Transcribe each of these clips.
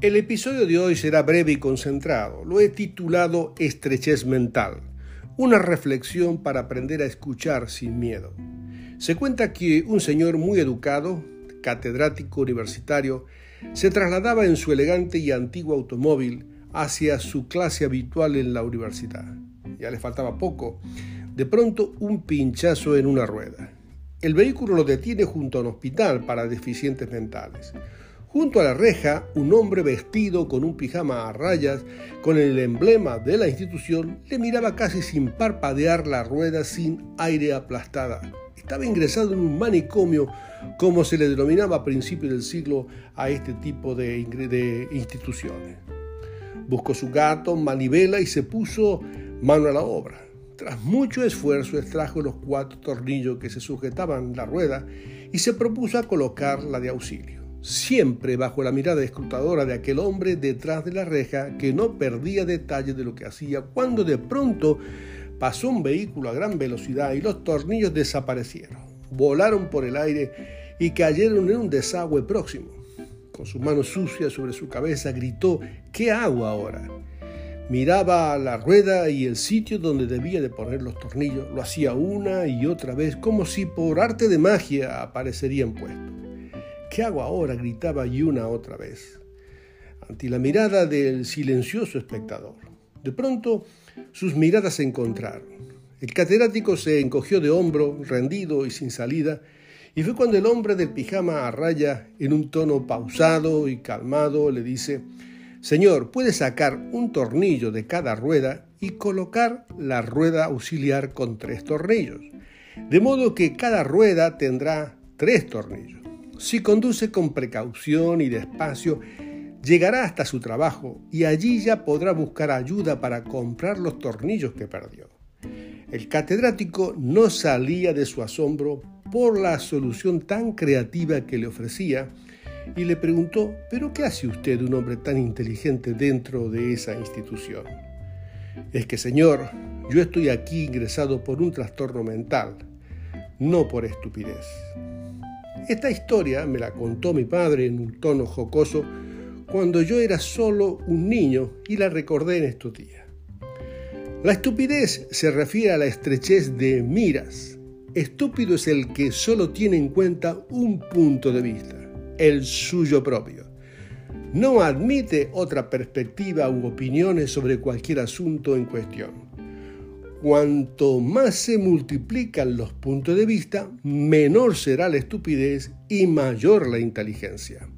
El episodio de hoy será breve y concentrado. Lo he titulado Estrechez mental, una reflexión para aprender a escuchar sin miedo. Se cuenta que un señor muy educado, catedrático universitario, se trasladaba en su elegante y antiguo automóvil hacia su clase habitual en la universidad. Ya le faltaba poco. De pronto un pinchazo en una rueda. El vehículo lo detiene junto a un hospital para deficientes mentales. Junto a la reja, un hombre vestido con un pijama a rayas, con el emblema de la institución, le miraba casi sin parpadear la rueda sin aire aplastada. Estaba ingresado en un manicomio, como se le denominaba a principios del siglo a este tipo de, de instituciones. Buscó su gato, manivela y se puso mano a la obra. Tras mucho esfuerzo extrajo los cuatro tornillos que se sujetaban la rueda y se propuso a colocar la de auxilio siempre bajo la mirada escrutadora de aquel hombre detrás de la reja que no perdía detalle de lo que hacía cuando de pronto pasó un vehículo a gran velocidad y los tornillos desaparecieron, volaron por el aire y cayeron en un desagüe próximo. Con sus manos sucias sobre su cabeza gritó, ¿qué hago ahora? Miraba la rueda y el sitio donde debía de poner los tornillos. Lo hacía una y otra vez como si por arte de magia aparecerían puestos. ¿Qué hago ahora? gritaba una otra vez, ante la mirada del silencioso espectador. De pronto, sus miradas se encontraron. El catedrático se encogió de hombro, rendido y sin salida, y fue cuando el hombre del pijama a raya, en un tono pausado y calmado, le dice, Señor, puede sacar un tornillo de cada rueda y colocar la rueda auxiliar con tres tornillos, de modo que cada rueda tendrá tres tornillos. Si conduce con precaución y despacio, llegará hasta su trabajo y allí ya podrá buscar ayuda para comprar los tornillos que perdió. El catedrático no salía de su asombro por la solución tan creativa que le ofrecía y le preguntó, ¿pero qué hace usted un hombre tan inteligente dentro de esa institución? Es que, señor, yo estoy aquí ingresado por un trastorno mental, no por estupidez. Esta historia me la contó mi padre en un tono jocoso cuando yo era solo un niño y la recordé en estos días. La estupidez se refiere a la estrechez de miras. Estúpido es el que solo tiene en cuenta un punto de vista, el suyo propio. No admite otra perspectiva u opiniones sobre cualquier asunto en cuestión. Cuanto más se multiplican los puntos de vista, menor será la estupidez y mayor la inteligencia.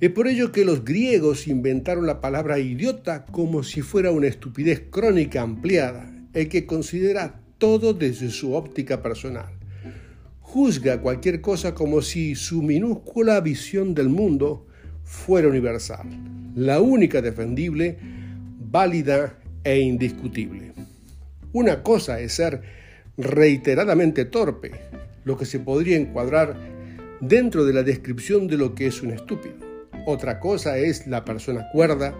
Es por ello que los griegos inventaron la palabra idiota como si fuera una estupidez crónica ampliada, el que considera todo desde su óptica personal. Juzga cualquier cosa como si su minúscula visión del mundo fuera universal, la única defendible, válida e indiscutible. Una cosa es ser reiteradamente torpe, lo que se podría encuadrar dentro de la descripción de lo que es un estúpido. Otra cosa es la persona cuerda,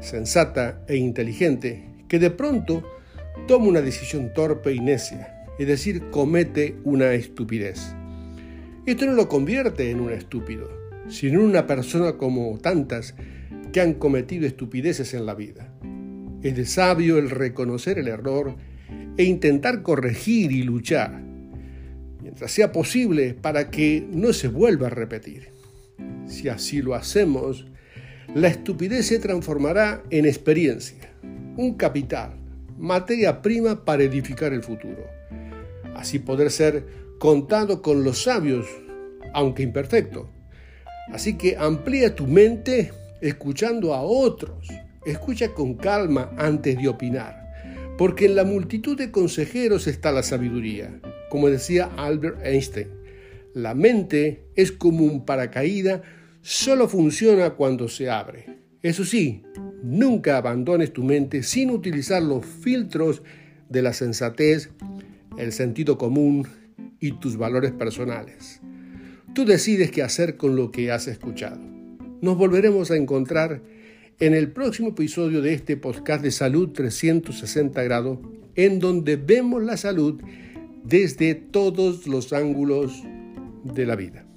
sensata e inteligente, que de pronto toma una decisión torpe y necia, es decir, comete una estupidez. Esto no lo convierte en un estúpido, sino en una persona como tantas que han cometido estupideces en la vida. Es de sabio el reconocer el error e intentar corregir y luchar, mientras sea posible, para que no se vuelva a repetir. Si así lo hacemos, la estupidez se transformará en experiencia, un capital, materia prima para edificar el futuro. Así poder ser contado con los sabios, aunque imperfecto. Así que amplía tu mente escuchando a otros. Escucha con calma antes de opinar, porque en la multitud de consejeros está la sabiduría. Como decía Albert Einstein, la mente es como un paracaídas, solo funciona cuando se abre. Eso sí, nunca abandones tu mente sin utilizar los filtros de la sensatez, el sentido común y tus valores personales. Tú decides qué hacer con lo que has escuchado. Nos volveremos a encontrar en el próximo episodio de este podcast de Salud 360 grados, en donde vemos la salud desde todos los ángulos de la vida.